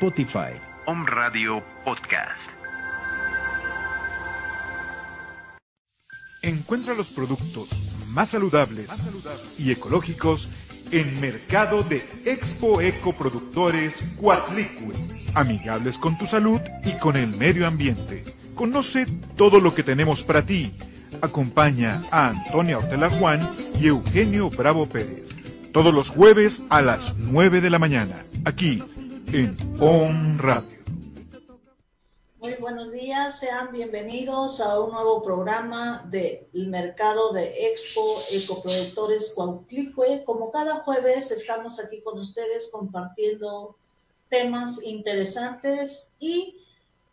Spotify. Home Radio Podcast. Encuentra los productos más saludables y ecológicos en Mercado de Expo Eco Productores Cuatlicue. Amigables con tu salud y con el medio ambiente. Conoce todo lo que tenemos para ti. Acompaña a Antonia Ortela Juan y Eugenio Bravo Pérez. Todos los jueves a las 9 de la mañana. Aquí en Radio. Muy buenos días, sean bienvenidos a un nuevo programa del mercado de Expo Ecoproductores Cuauhtlicue. Como cada jueves estamos aquí con ustedes compartiendo temas interesantes y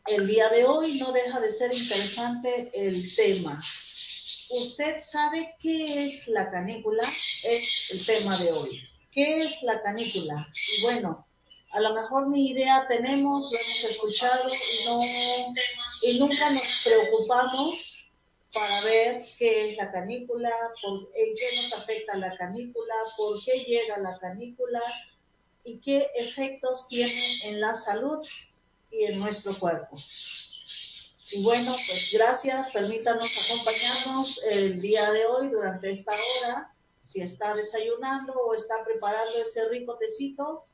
el día de hoy no deja de ser interesante el tema. ¿Usted sabe qué es la canícula? Es el tema de hoy. ¿Qué es la canícula? Bueno, a lo mejor ni idea tenemos, lo hemos escuchado y, no, y nunca nos preocupamos para ver qué es la canícula, por, en qué nos afecta la canícula, por qué llega la canícula y qué efectos tiene en la salud y en nuestro cuerpo. Y bueno, pues gracias, permítanos acompañarnos el día de hoy durante esta hora si está desayunando o está preparando ese rico tecito,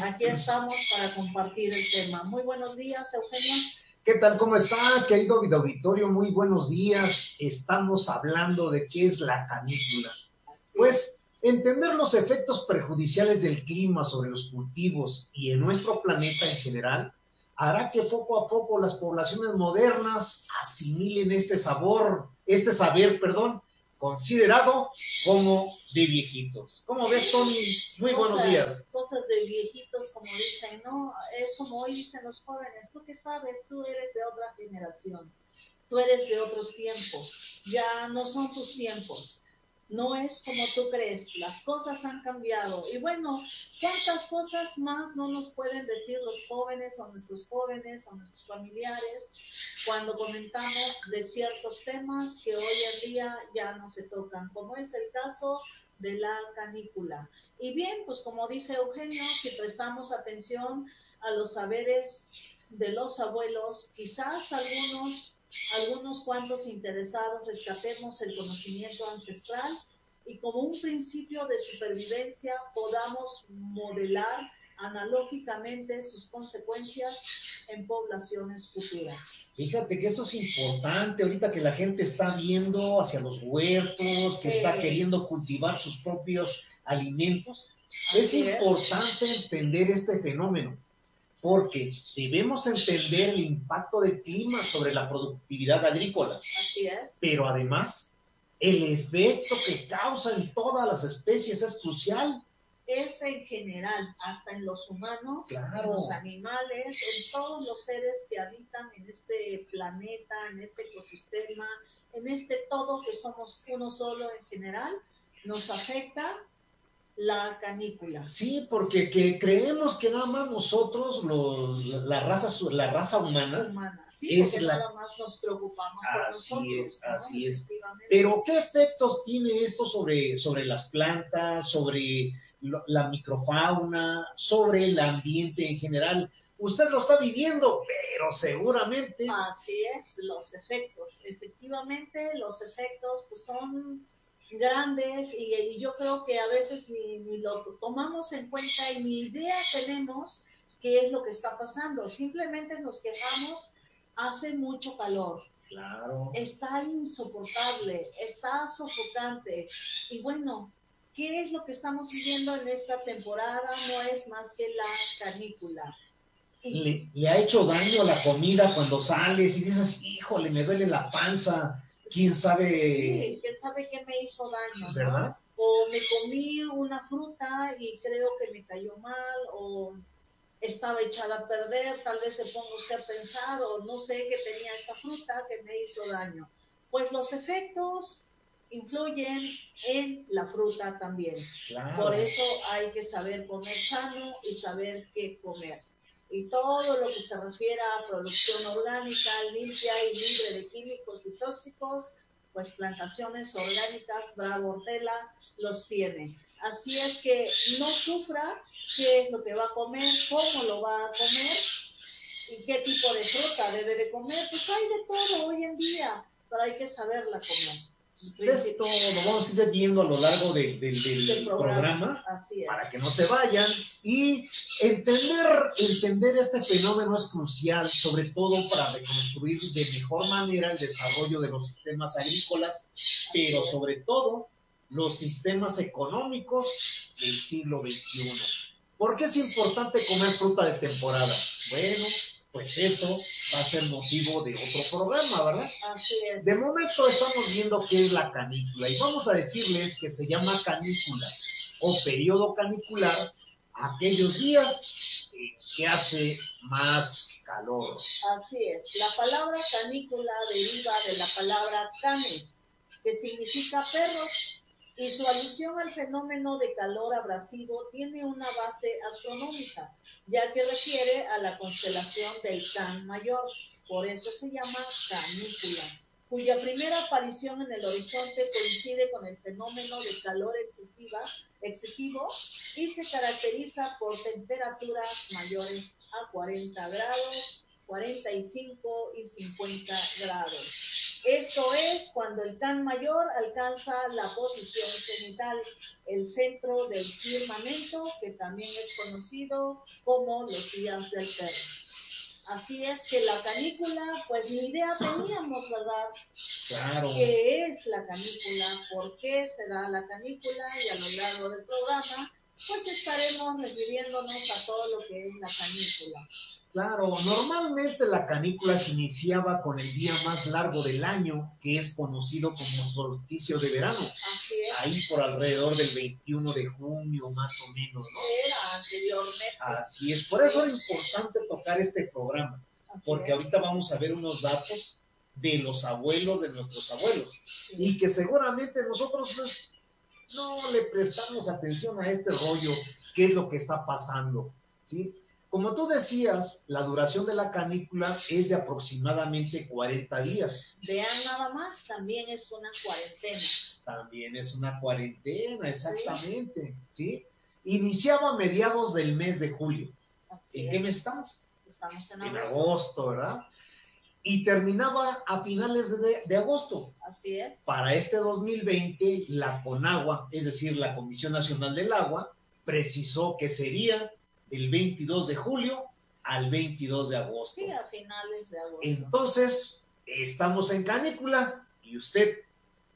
aquí estamos para compartir el tema. Muy buenos días, Eugenio. ¿Qué tal? ¿Cómo está, querido video auditorio? Muy buenos días. Estamos hablando de qué es la canícula. Así Pues entender los efectos perjudiciales del clima sobre los cultivos y en nuestro planeta en general hará que poco a poco las poblaciones modernas asimilen este sabor, este saber, perdón, considerado como de viejitos. ¿Cómo ves, Tony? Muy buenos cosas, días. Cosas de viejitos, como dicen, ¿no? Es como hoy dicen los jóvenes, ¿tú qué sabes? Tú eres de otra generación, tú eres de otros tiempos, ya no son tus tiempos. No es como tú crees, las cosas han cambiado. Y bueno, ¿cuántas cosas más no nos pueden decir los jóvenes o nuestros jóvenes o nuestros familiares cuando comentamos de ciertos temas que hoy en día ya no se tocan, como es el caso de la canícula? Y bien, pues como dice Eugenio, si prestamos atención a los saberes de los abuelos, quizás algunos, algunos cuantos interesados rescatemos el conocimiento ancestral y como un principio de supervivencia podamos modelar analógicamente sus consecuencias en poblaciones futuras. Fíjate que eso es importante ahorita que la gente está viendo hacia los huertos, que está Es. queriendo cultivar sus propios alimentos. Así es. importante entender este fenómeno porque debemos entender el impacto del clima sobre la productividad agrícola, Así es. pero además el efecto que causa en todas las especies es crucial. Es en general, hasta en los humanos, Claro. en los animales, en todos los seres que habitan en este planeta, en este ecosistema, en este todo que somos uno solo en general, nos afecta la canícula. Sí, porque que creemos que nada más nosotros, los- la, raza, su- la raza humana, humana. Sí, Es la- nada más nos preocupamos por Así nosotros. es, ¿no? así es. Pero ¿qué efectos tiene esto sobre, sobre las plantas, sobre lo- la microfauna, sobre el ambiente en general? Usted lo está viviendo, pero seguramente Así es, los efectos. Efectivamente, los efectos pues, son grandes y, y yo creo que a veces ni, ni lo tomamos en cuenta y ni idea tenemos qué es lo que está pasando. Simplemente nos quejamos, hace mucho calor, Claro. está insoportable, está sofocante. Y bueno, ¿qué es lo que estamos viviendo en esta temporada? No es más que la canícula. Y Le, le ha hecho daño a la comida cuando sales y dices, híjole, me duele la panza, quién sabe, Sí, quién sabe qué me hizo daño, ¿no? ¿verdad? O me comí una fruta y creo que me cayó mal, o estaba echada a perder, tal vez se ponga usted a pensar, o no sé qué tenía esa fruta que me hizo daño. Pues los efectos influyen en la fruta también. Claro. Por eso hay que saber comer sano y saber qué comer. Y todo lo que se refiere a producción orgánica, limpia y libre de químicos y tóxicos, pues plantaciones orgánicas, Bravo Hortela los tiene. Así es que no sufra qué es lo que va a comer, cómo lo va a comer y qué tipo de fruta debe de comer. Pues hay de todo hoy en día, pero hay que saberla comer. Esto lo vamos a ir viendo a lo largo de- del- del Del programa. programa. Para que no se vayan y entender entender este fenómeno es crucial sobre todo para reconstruir de mejor manera el desarrollo de los sistemas agrícolas pero sobre todo los sistemas económicos del siglo XXI ¿por qué es importante comer fruta de temporada? bueno pues eso va a ser motivo de otro programa, ¿verdad? Así es. De momento estamos viendo qué es la canícula y vamos a decirles que se llama canícula o periodo canicular aquellos días eh, que hace más calor. Así es. La palabra canícula deriva de la palabra canes, que significa perros, y su alusión al fenómeno de calor abrasivo tiene una base astronómica, ya que refiere a la constelación del Can Mayor. Por eso se llama canícula, cuya primera aparición en el horizonte coincide con el fenómeno de calor excesivo y se caracteriza por temperaturas mayores a 40 grados 45 y 50 grados. Esto es cuando el can mayor alcanza la posición cenital, el centro del firmamento, que también es conocido como los días del perro. Así es que la canícula, pues ni idea teníamos, ¿verdad? Claro. ¿Qué es la canícula? ¿Por qué se da la canícula? Y a lo largo del programa, pues estaremos refiriéndonos a todo lo que es la canícula. Claro, normalmente la canícula se iniciaba con el día más largo del año, que es conocido como solsticio de verano, Así es. ahí por alrededor del 21 de junio más o menos, ¿no? Era anteriormente. Así es, por eso es importante tocar este programa, Así porque es. ahorita vamos a ver unos datos de los abuelos de nuestros abuelos Sí. y que seguramente nosotros pues no le prestamos atención a este rollo, qué es lo que está pasando, ¿sí? Como tú decías, la duración de la canícula es de aproximadamente 40 días. Vean nada más, también es una cuarentena. También es una cuarentena, exactamente, ¿sí? Iniciaba a mediados del mes de julio. Así ¿En es. qué mes estamos? Estamos en En agosto. agosto, ¿verdad? Y terminaba a finales de, de agosto. Así es. Para este 2020, la CONAGUA, es decir, la Comisión Nacional del Agua, precisó que sería del 22 de julio al 22 de agosto. Sí, a finales de agosto. Entonces, estamos en canícula y usted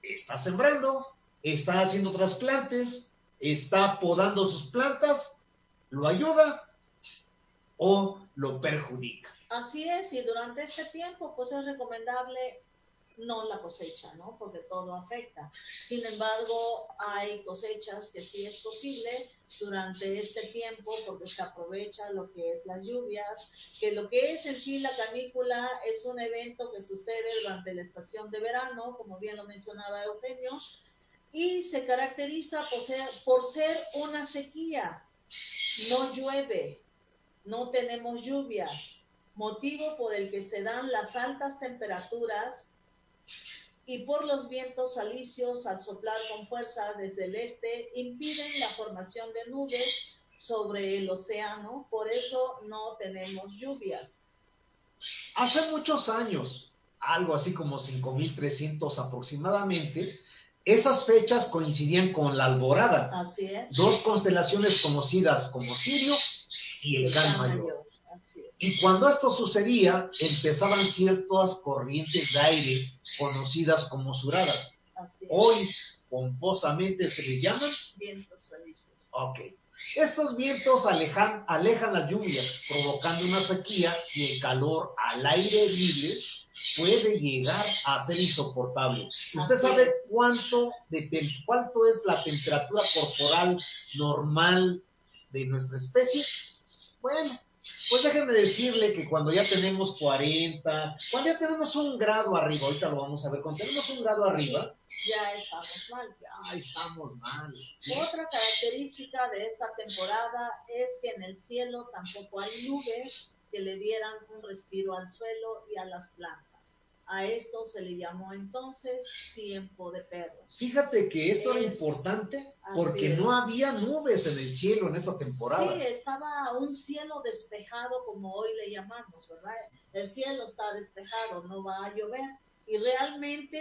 está sembrando, está haciendo trasplantes, está podando sus plantas, ¿lo ayuda o lo perjudica? Así es, y durante este tiempo, pues es recomendable no la cosecha, ¿no? Porque todo afecta. Sin embargo, hay cosechas que sí es posible durante este tiempo porque se aprovecha lo que es las lluvias, que lo que es en sí la canícula es un evento que sucede durante la estación de verano, como bien lo mencionaba Eugenio, y se caracteriza por ser, por ser una sequía. No llueve, no tenemos lluvias, motivo por el que se dan las altas temperaturas y por los vientos alisios al soplar con fuerza desde el este impiden la formación de nubes sobre el océano, por eso no tenemos lluvias. Hace muchos años, algo así como 5300 aproximadamente, esas fechas coincidían con la alborada, Así es. dos constelaciones conocidas como Sirio y el Can Mayor. Y cuando esto sucedía, empezaban ciertas corrientes de aire conocidas como suradas. Hoy, pomposamente se les llaman Vientos alisios. Ok. Estos vientos alejan, alejan las lluvias, provocando una sequía y el calor al aire libre puede llegar a ser insoportable. ¿Usted sabe cuánto, de cuánto es la temperatura corporal normal de nuestra especie? Bueno, pues déjeme decirle que cuando ya tenemos 40, cuando ya tenemos un grado arriba, ahorita lo vamos a ver, cuando tenemos un grado arriba, Ya estamos mal. ya estamos mal. ¿sí? Otra característica de esta temporada es que en el cielo tampoco hay nubes que le dieran un respiro al suelo y a las plantas. A esto se le llamó entonces tiempo de perros. Fíjate que esto era Es- importante así porque no había nubes en el cielo en esta Sí, temporada. estaba un cielo despejado como hoy le llamamos, ¿verdad? El cielo está despejado, no va a llover. Y realmente,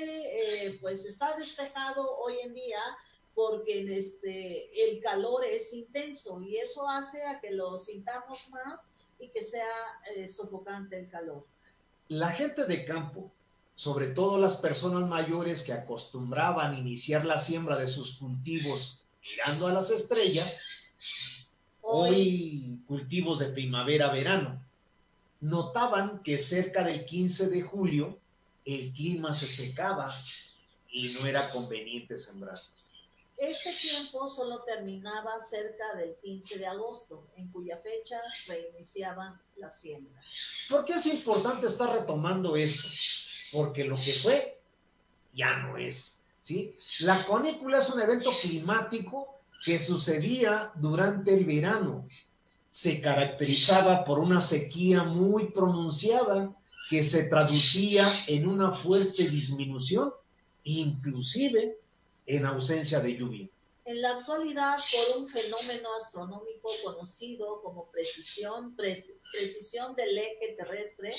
eh, pues está despejado hoy en día porque este, el calor es intenso y eso hace a que lo sintamos más y que sea eh, sofocante el calor. La gente de campo, sobre todo las personas mayores que acostumbraban iniciar la siembra de sus cultivos mirando a las estrellas, hoy cultivos de primavera-verano, notaban que cerca del 15 de julio el clima se secaba y no era conveniente sembrar. Este tiempo solo terminaba cerca del 15 de agosto, en cuya fecha reiniciaban la siembra. ¿Por qué es importante estar retomando esto? Porque lo que fue ya no es, ¿sí? La conícula es un evento climático que sucedía durante el verano. Se caracterizaba por una sequía muy pronunciada que se traducía en una fuerte disminución, inclusive en ausencia de lluvia. En la actualidad, por un fenómeno astronómico conocido como precisión, pres- precisión del eje terrestre,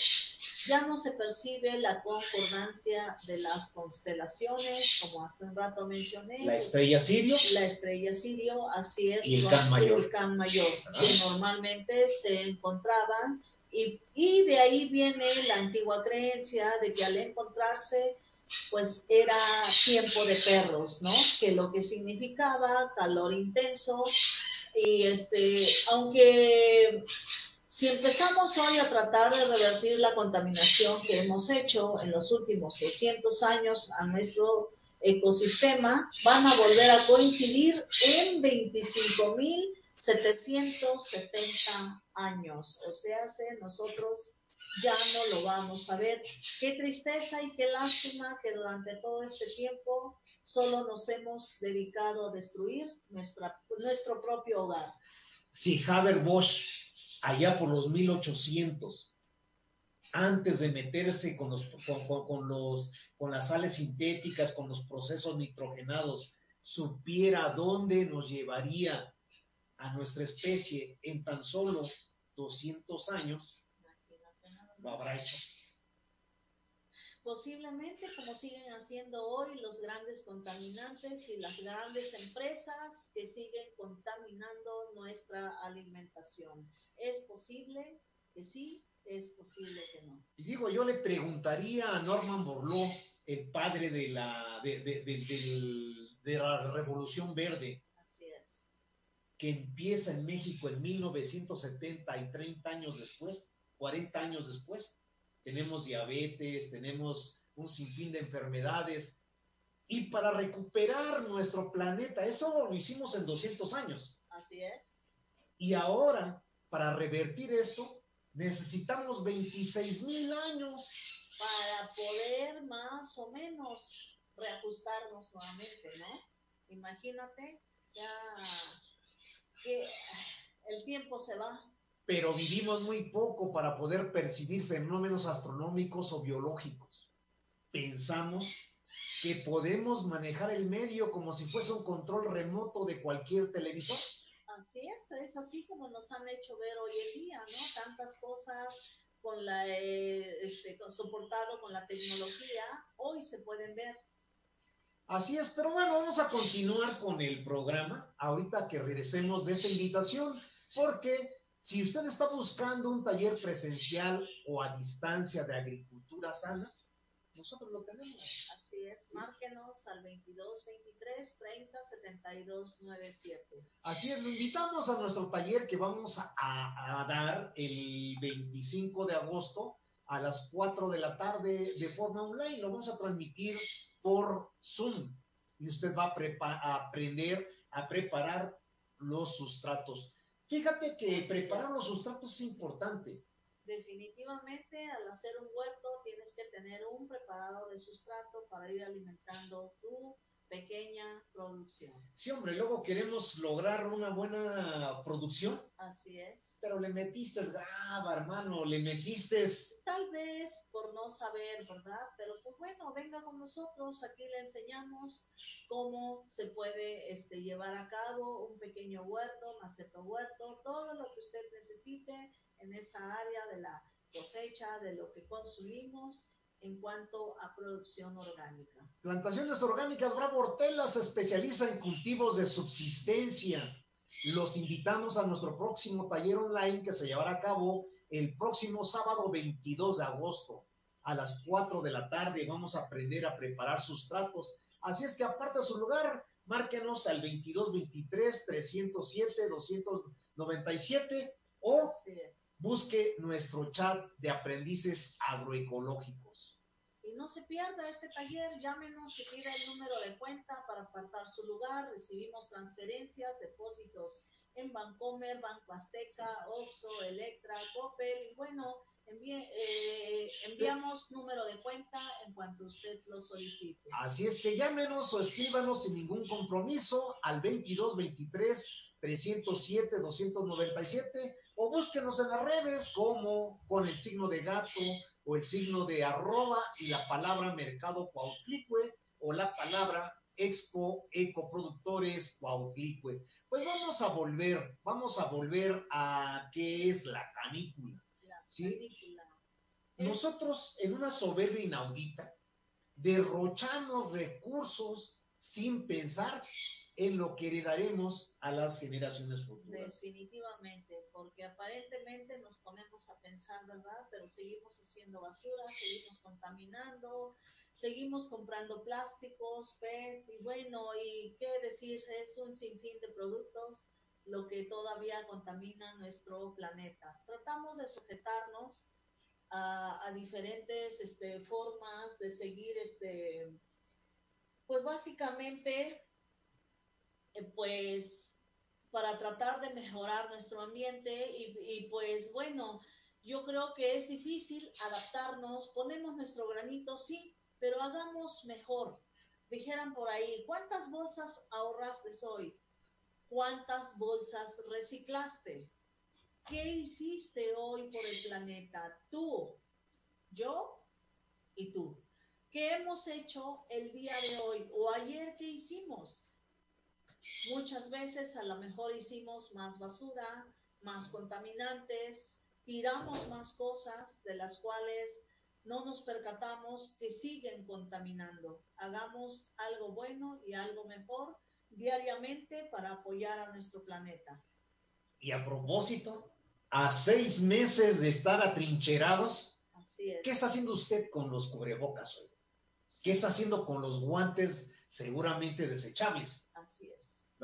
ya no se percibe la concordancia de las constelaciones, como hace un rato mencioné, La estrella Sirio la estrella Sirio, así es, Y el Can Mayor. el Can Mayor, ¿verdad? que normalmente se encontraban, y, y de ahí viene la antigua creencia de que al encontrarse, pues era tiempo de perros, ¿no? Que lo que significaba calor intenso, y este, aunque si empezamos hoy a tratar de revertir la contaminación que hemos hecho en los últimos 200 años a nuestro ecosistema, van a volver a coincidir en 25.770 años. O sea, se- nosotros ya no lo vamos a ver. Qué tristeza y qué lástima que durante todo este tiempo solo nos hemos dedicado a destruir nuestra, nuestro propio hogar. si Haber Bosch, allá por los 1800, antes de meterse con, los, con, con- con los, con las sales sintéticas, con los procesos nitrogenados, supiera dónde nos llevaría a nuestra especie en tan solo 200 años. Lo habrá hecho. Posiblemente como siguen haciendo hoy los grandes contaminantes y las grandes empresas que siguen contaminando nuestra alimentación. ¿Es posible que sí? ¿Es posible que no? Y digo, yo le preguntaría a Norman Borlaug, el padre de la, de, de- de- la Revolución Verde, Así es. que empieza en México en 1970 y 30 años después, 40 años después, tenemos diabetes, tenemos un sinfín de enfermedades. Y para recuperar nuestro planeta, eso lo hicimos en 200 años. Así es. Y ahora, para revertir esto, necesitamos 26 mil años. Para poder más o menos reajustarnos nuevamente, ¿no? Imagínate, ya que el tiempo se va. Pero vivimos muy poco para poder percibir fenómenos astronómicos o biológicos. Pensamos que podemos manejar el medio como si fuese un control remoto de cualquier televisor. Así es, es así como nos han hecho ver hoy en día, ¿no? Tantas cosas con la, eh, este, soportado con la tecnología, hoy se pueden ver. Así es, pero bueno, vamos a continuar con el programa ahorita que regresemos de esta invitación, porque si usted está buscando un taller presencial o a distancia de agricultura sana, nosotros lo tenemos. Así es, márquenos al 22 23 30 72 97. Así es, lo invitamos a nuestro taller que vamos a, dar el 25 de agosto a las 4 de la tarde de forma online. Lo vamos a transmitir por Zoom y usted va a, a aprender a preparar los sustratos. Fíjate que Así preparar es. los sustratos es importante. Definitivamente, al hacer un huerto tienes que tener un preparado de sustrato para ir alimentando tu pequeña producción. Sí, hombre, luego queremos lograr una buena producción, Así es. pero le metiste grava, hermano, le metiste Tal vez por no saber, ¿verdad? Pero pues bueno, venga con nosotros, aquí le enseñamos cómo se puede este, llevar a cabo un pequeño huerto, maceto huerto, todo lo que usted necesite en esa área de la cosecha, de lo que consumimos en cuanto a producción orgánica. Plantaciones Orgánicas Bravo Hortela se especializa en cultivos de subsistencia. Los invitamos a nuestro próximo taller online que se llevará a cabo el próximo sábado 22 de agosto a las 4 de la tarde. Vamos a aprender a preparar sustratos. Así es que aparte su lugar, márquenos al 2223 307 297 o busque nuestro chat de aprendices agroecológicos. No se pierda este taller, llámenos y pida el número de cuenta para apartar su lugar. Recibimos transferencias, depósitos en Bancomer, Banco Azteca, Oxxo, Electra, Coppel y bueno, eh, enviamos número de cuenta en cuanto usted lo solicite. Así es que llámenos o escríbanos sin ningún compromiso al 2223 307 297 o búsquenos en las redes como con el signo de gato o el signo de arroba y la palabra mercado Cuautlicue o la palabra Expo Ecoproductores Cuautlicue. Pues vamos a volver, vamos a volver a qué es la canícula. La Sí. película. Es- Nosotros, en una soberbia inaudita, derrochamos recursos sin pensar en lo que heredaremos a las generaciones futuras. Definitivamente, porque aparentemente nos ponemos a pensar, ¿verdad? Pero seguimos haciendo basura, seguimos contaminando, seguimos comprando plásticos, PETs y bueno, y qué decir, es un sinfín de productos lo que todavía contamina nuestro planeta. Tratamos de sujetarnos a, a diferentes este, formas de seguir, este, pues básicamente, eh, pues para tratar de mejorar nuestro ambiente y, y, pues bueno, yo creo que es difícil adaptarnos, ponemos nuestro granito, sí, pero hagamos mejor. Dijeran por ahí, ¿cuántas bolsas ahorraste hoy? ¿Cuántas bolsas reciclaste? ¿Qué hiciste hoy por el planeta? Tú, yo y tú. ¿Qué hemos hecho el día de hoy o ayer qué hicimos? Muchas veces a lo mejor hicimos más basura, más contaminantes, tiramos más cosas de las cuales no nos percatamos que siguen contaminando. Hagamos algo bueno y algo mejor diariamente para apoyar a nuestro planeta. Y a propósito, a seis meses de estar atrincherados, Así es. ¿qué está haciendo usted con los cubrebocas hoy? ¿Qué está haciendo con los guantes seguramente desechables?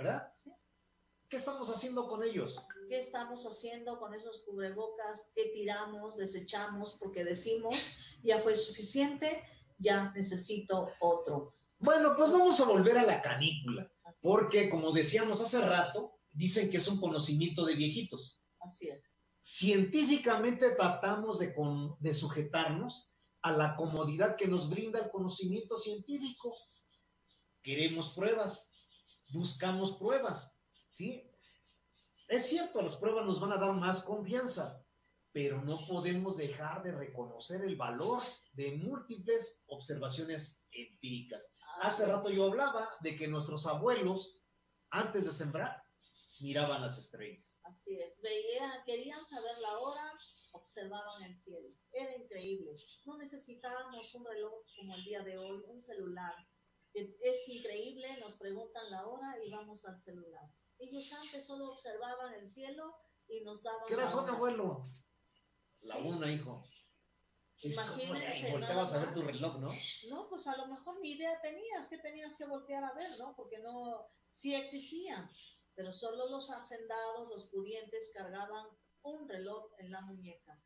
¿Verdad? Sí. ¿Qué estamos haciendo con ellos? ¿Qué estamos haciendo con esos cubrebocas? ¿Qué tiramos, desechamos? Porque decimos, ya fue suficiente, ya necesito otro. Bueno, pues vamos a volver a la canícula, Así porque como decíamos hace rato, dicen que es un conocimiento de viejitos. Así es. Científicamente tratamos de, con- de sujetarnos a la comodidad que nos brinda el conocimiento científico. Queremos pruebas. Buscamos pruebas, ¿sí? Es cierto, las pruebas nos van a dar más confianza, pero no podemos dejar de reconocer el valor de múltiples observaciones empíricas. Hace rato yo hablaba de que nuestros abuelos, antes de sembrar, miraban las estrellas. Así es, veía, querían saber la hora, observaban el cielo. Era increíble. No necesitábamos un reloj como el día de hoy, un celular. Es increíble, nos preguntan la hora y vamos al celular. Ellos antes solo observaban el cielo y nos daban. ¿Qué hora. abuelo? La Sí. una, hijo. Imagínense "Ay, volteabas a ver tu más". reloj, ¿no? No, pues a lo mejor ni idea tenías que tenías que voltear a ver, ¿no? Porque no, sí existían, pero solo los hacendados, los pudientes cargaban un reloj en la muñeca.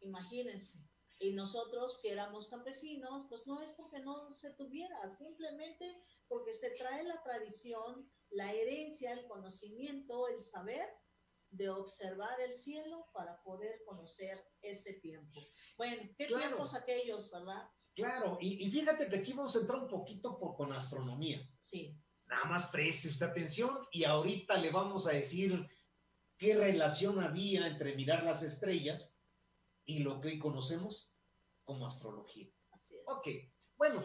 Imagínense. Y nosotros que éramos campesinos, pues no es porque no se tuviera, simplemente porque se trae la tradición, la herencia, el conocimiento, el saber de observar el cielo para poder conocer ese tiempo. Bueno, qué Claro. tiempos aquellos, ¿verdad? Claro, y, y fíjate que aquí vamos a entrar un poquito por, con astronomía. Sí. Nada más preste usted atención y ahorita le vamos a decir qué relación había entre mirar las estrellas y lo que hoy conocemos como astrología. Así es. Ok, bueno,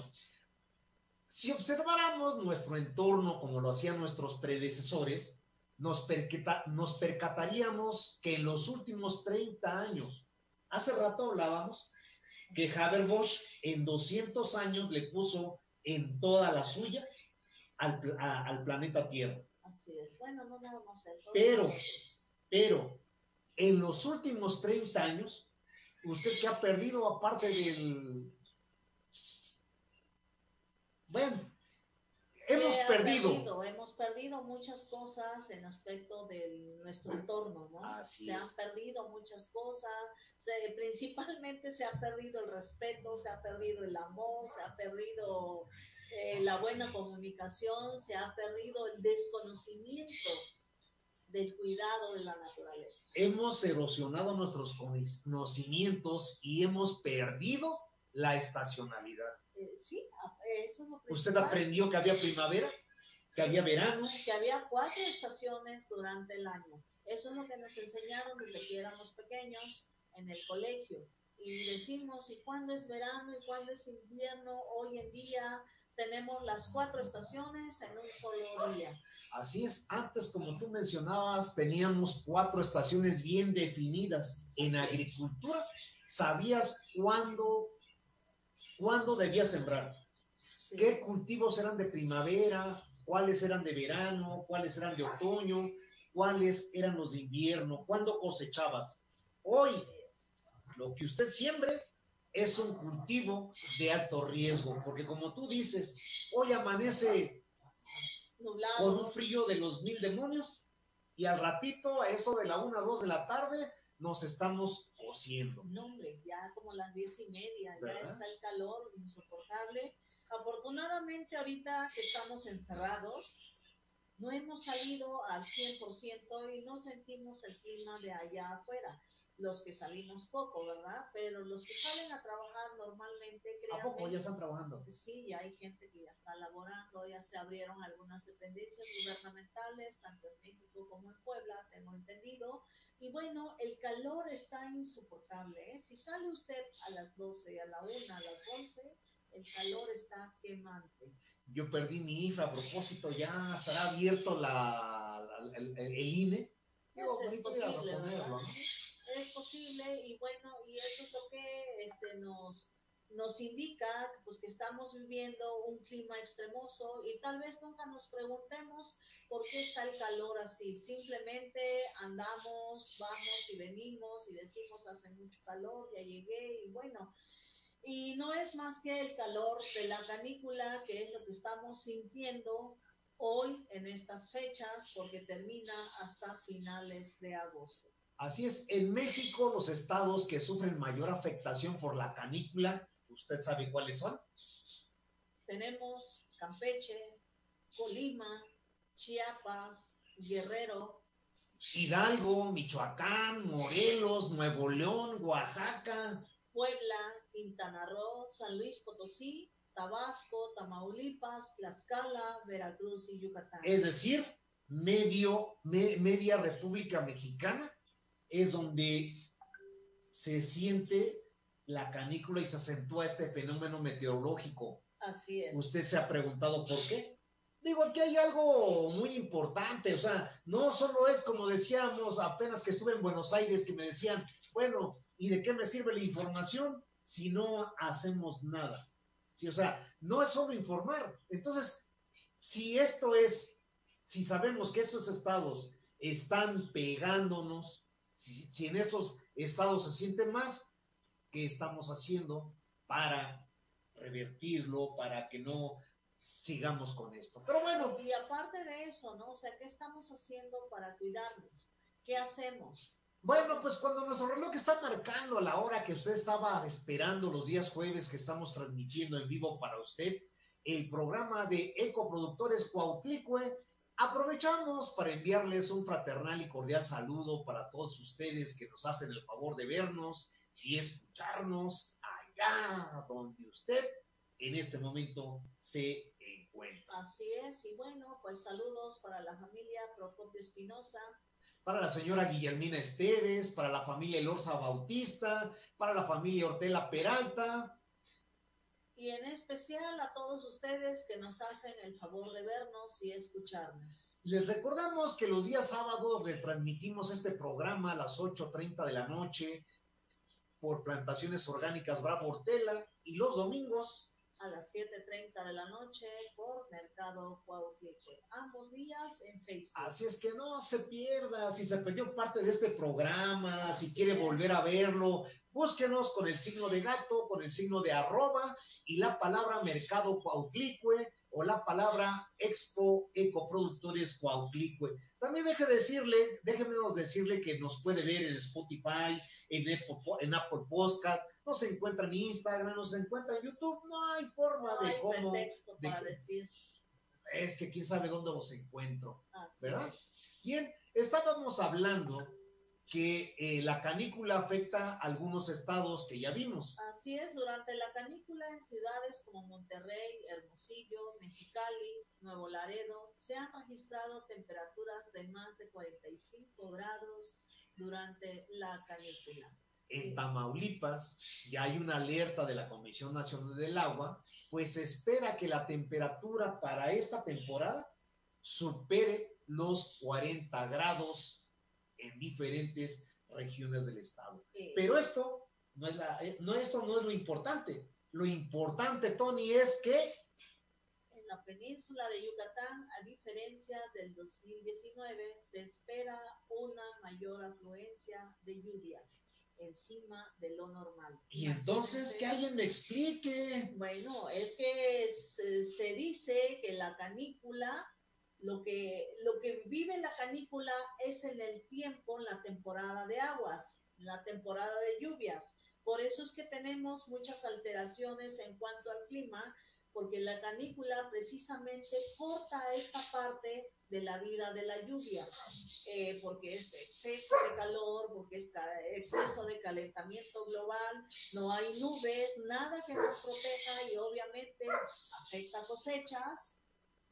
si observáramos nuestro entorno como lo hacían nuestros predecesores, nos, nos percataríamos que en los últimos 30 años, hace rato hablábamos que Haber-Bosch en 200 años le puso en toda la suya al, a- al planeta Tierra. Así es. Bueno, no nada más Pero-. Pero en los últimos 30 años, usted que ha perdido aparte del... Bueno, hemos perdido. Hemos perdido muchas cosas en aspecto de nuestro entorno, ¿no? Así se es. han perdido muchas cosas, se- principalmente se ha perdido el respeto, se ha perdido el amor, se ha perdido eh, la buena comunicación, se ha perdido el desconocimiento del cuidado de la naturaleza. Hemos erosionado nuestros conocimientos y hemos perdido la estacionalidad. Eh, sí, a- eso es lo Usted principal. aprendió que había primavera, que había verano, que había cuatro estaciones durante el año. Eso es lo que nos enseñaron desde que éramos pequeños en el colegio. Y decimos, ¿y cuándo es verano y cuándo es invierno? Hoy en día tenemos las cuatro estaciones en un solo día. Así es, antes como tú mencionabas, teníamos cuatro estaciones bien definidas. En agricultura sabías cuándo, cuándo debías sembrar, Sí. qué cultivos eran de primavera, cuáles eran de verano, cuáles eran de otoño, cuáles eran los de invierno, cuándo cosechabas. Hoy, lo que usted siembre es un cultivo de alto riesgo, porque como tú dices, hoy amanece con un frío de los mil demonios y al ratito, a eso de la una, dos de la tarde, nos estamos cociendo. No, hombre, ya como las diez y media, ya está el calor insoportable. Afortunadamente ahorita que estamos encerrados, no hemos salido al 100% y no sentimos el clima de allá afuera. Los que salimos poco, ¿verdad? Pero los que salen a trabajar normalmente, ¿A poco créanme, ya están trabajando? Sí, ya hay gente que ya está laborando, ya se abrieron algunas dependencias gubernamentales, tanto en México como en Puebla, tengo entendido. Y bueno, el calor está insoportable. ¿eh? Si sale usted a las 12, a la 1, a las 11, el calor está quemante. Yo perdí mi IFE a propósito, ya estará abierto la, la- el, el INE. Pues es posible, ¿verdad? ¿no? Es posible y bueno, y eso es lo que este, nos, nos indica pues, que estamos viviendo un clima extremoso y tal vez nunca nos preguntemos por qué está el calor así. Simplemente andamos, vamos y venimos y decimos hace mucho calor, ya llegué y bueno. Y no es más que el calor de la canícula, que es lo que estamos sintiendo hoy en estas fechas, porque termina hasta finales de agosto. Así es, en México los estados que sufren mayor afectación por la canícula, ¿usted sabe cuáles son? tenemos Campeche, Colima, Chiapas, Guerrero, Hidalgo, Michoacán, Morelos, Nuevo León, Oaxaca, Puebla, Quintana Roo, San Luis Potosí, Tabasco, Tamaulipas, Tlaxcala, Veracruz y Yucatán. Es decir, medio, me- media República Mexicana es donde se siente la canícula y se acentúa este fenómeno meteorológico. Así es. ¿Usted se ha preguntado por qué? Digo, aquí hay algo muy importante, o sea, no solo es como decíamos apenas que estuve en Buenos Aires, que me decían, bueno, ¿y de qué me sirve la información si no hacemos nada? Sí, o sea, no es solo informar. Entonces, si esto es, si sabemos que estos estados están pegándonos, si, si en estos estados se siente más, ¿qué estamos haciendo para revertirlo, para que no sigamos con esto? Pero bueno, Y aparte de eso, ¿no? O sea, ¿qué estamos haciendo para cuidarnos? ¿Qué hacemos? Bueno, pues cuando nuestro reloj está marcando la hora que usted estaba esperando los días jueves que estamos transmitiendo en vivo para usted, el programa de Ecoproductores Cuautlicue, aprovechamos para enviarles un fraternal y cordial saludo para todos ustedes que nos hacen el favor de vernos y escucharnos allá donde usted en este momento se encuentra. Así es. Y bueno, pues saludos para la familia Procopio Espinosa, para la señora Guillermina Esteves, para la familia Elorza Bautista, para la familia Hortela Peralta, y en especial a todos ustedes que nos hacen el favor de vernos y escucharnos. Les recordamos que los días sábados les transmitimos este programa a las 8.30 de la noche por Plantaciones Orgánicas Bravo Hortela y los domingos A las 7.30 de la noche por Mercado Cuautlicue. Ambos días en Facebook. Así es que no se pierda, si se perdió parte de este programa, si Así quiere es. volver a verlo, búsquenos con el signo de gato, con el signo de arroba y la palabra Mercado Cuautlicue o la palabra Expo Ecoproductores Cuautlicue. También deje decirle, déjeme decirle que nos puede ver en Spotify, en Apple, en Apple Podcast, nos encuentra en Instagram, nos encuentra en YouTube, no hay forma No de hay cómo, de para decir. es que quién sabe dónde los encuentro. así ¿verdad? es. Bien, estábamos hablando que eh, la canícula afecta a algunos estados que ya vimos. Así es, durante la canícula en ciudades como Monterrey, Hermosillo, Mexicali, Nuevo Laredo, se han registrado temperaturas de más de 45 grados durante la canícula. En. Tamaulipas ya hay una alerta de la Comisión Nacional del Agua, pues se espera que la temperatura para esta temporada supere los 40 grados en diferentes regiones del estado. Pero esto no es, la, eh, no, esto no es lo importante. Lo importante, Tony, es que En la península de Yucatán, a diferencia del 2019, se espera una mayor afluencia de lluvias encima de lo normal. Y entonces que alguien me explique. Bueno, es que se, se dice que la canícula, lo que, lo que vive la canícula es en el tiempo, en la temporada de aguas, en la temporada de lluvias. Por eso es que tenemos muchas alteraciones en cuanto al clima, porque la canícula precisamente corta esta parte de la vida de la lluvia, eh, porque es exceso de calor, porque es exceso de calentamiento global, no hay nubes, nada que nos proteja y obviamente afecta cosechas,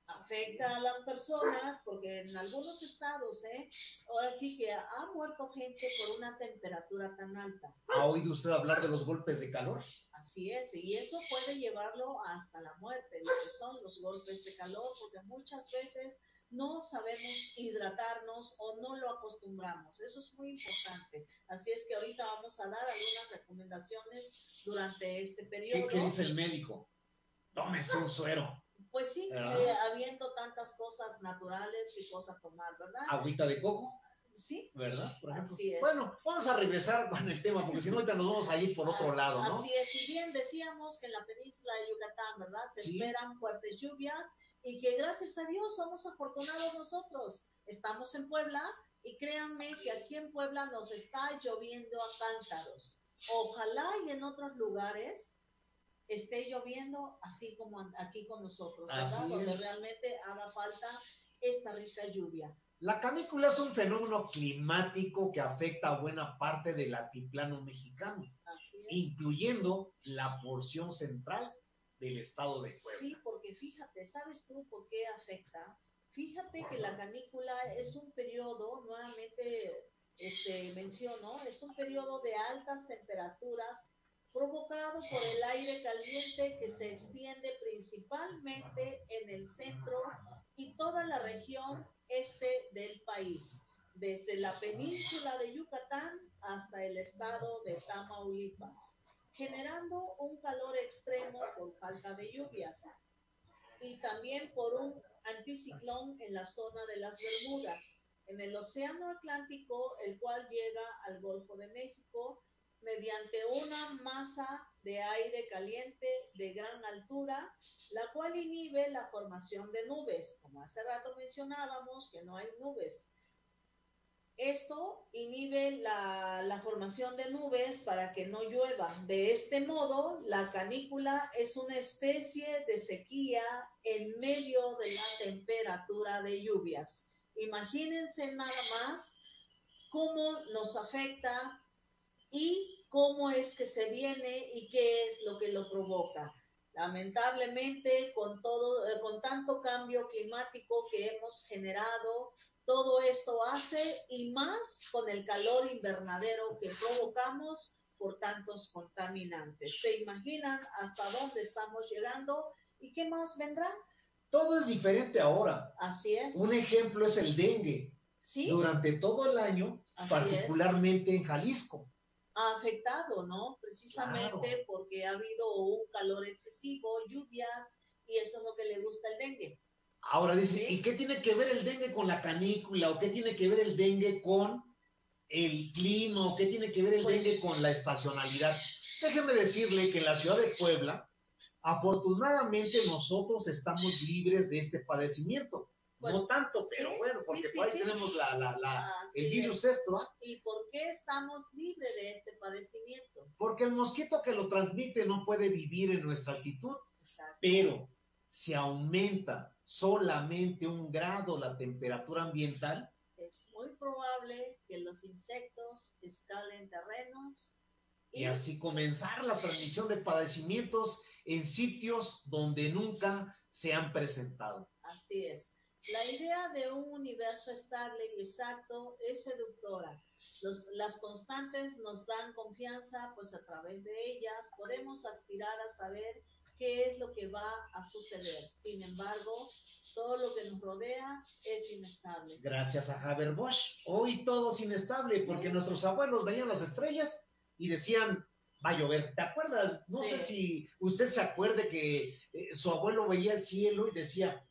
afecta a las personas, porque en algunos estados, ¿eh? ahora sí que ha muerto gente por una temperatura tan alta. ¿Ha oído usted hablar de los golpes de calor? Así es, y eso puede llevarlo hasta la muerte, lo que son los golpes de calor, porque muchas veces no sabemos hidratarnos o no lo acostumbramos. Eso es muy importante. Así es que ahorita vamos a dar algunas recomendaciones durante este ¿Qué, periodo. qué dice el médico? Tómese un suero. Pues sí, ¿Verdad? eh, habiendo tantas cosas naturales que cosas tomar, ¿verdad? Agüita de coco, Sí, ¿verdad? Por ejemplo. Así es. Bueno, vamos a regresar con el tema, porque si no, ahorita nos vamos a ir por otro lado, ¿no? Así es, y bien decíamos que en la península de Yucatán, ¿verdad? Se Sí. esperan fuertes lluvias y que gracias a Dios somos afortunados nosotros. Estamos en Puebla y créanme que aquí en Puebla nos está lloviendo a cántaros. Ojalá y en otros lugares esté lloviendo así como aquí con nosotros, ¿verdad? Donde es. realmente haga falta esta rica lluvia. La canícula es un fenómeno climático que afecta a buena parte del altiplano mexicano, incluyendo la porción central del estado de Puebla. Sí, porque fíjate, ¿sabes tú por qué afecta? Fíjate que la canícula es un periodo, nuevamente este, menciono, es un periodo de altas temperaturas provocado por el aire caliente que se extiende principalmente en el centro y toda la región este del país, desde la península de Yucatán hasta el estado de Tamaulipas, generando un calor extremo por falta de lluvias y también por un anticiclón en la zona de las Bermudas, en el Océano Atlántico, el cual llega al Golfo de México mediante una masa de aire caliente de gran altura, la cual inhibe la formación de nubes. Como hace rato mencionábamos que no hay nubes. Esto inhibe la, la formación de nubes para que no llueva. De este modo, la canícula es una especie de sequía en medio de la temperatura de lluvias. Imagínense nada más cómo nos afecta y cómo es que se viene y qué es lo que lo provoca. Lamentablemente, con todo, eh, con tanto cambio climático que hemos generado, todo esto hace y más con el calor invernadero que provocamos por tantos contaminantes. ¿Se imaginan hasta dónde estamos llegando y qué más vendrá? Todo es diferente ahora. Así es. Un ejemplo es el dengue. Sí, Durante todo el año, Así particularmente en Jalisco. Ha afectado, ¿no? Precisamente porque ha habido un calor excesivo, lluvias, y eso es lo que le gusta el dengue. Ahora dice, Sí. ¿y qué tiene que ver el dengue con la canícula? ¿O qué tiene que ver el dengue con el clima? ¿O qué tiene que ver el Pues- dengue con la estacionalidad? Déjeme decirle que en la ciudad de Puebla, afortunadamente nosotros estamos libres de este padecimiento. No tanto, sí, pero bueno, porque sí, por ahí tenemos la, la- la- Así el es. virus esto, ¿ah? ¿Y por qué estamos libres de este padecimiento? Porque el mosquito que lo transmite no puede vivir en nuestra altitud. Exacto. pero si aumenta solamente un grado la temperatura ambiental, Es muy probable que los insectos escalen terrenos y así comenzar la transmisión de padecimientos en sitios donde nunca se han presentado. Así es. La idea de un universo estable y exacto es seductora. Los- las constantes nos dan confianza, pues a través de ellas podemos aspirar a saber qué es lo que va a suceder. Sin embargo, todo lo que nos rodea es inestable. Gracias a Haber-Bosch, hoy todo es inestable porque Sí. nuestros abuelos veían las estrellas y decían, va a llover. ¿Te acuerdas? No Sí. sé si usted se acuerde que eh, su abuelo veía el cielo y decía,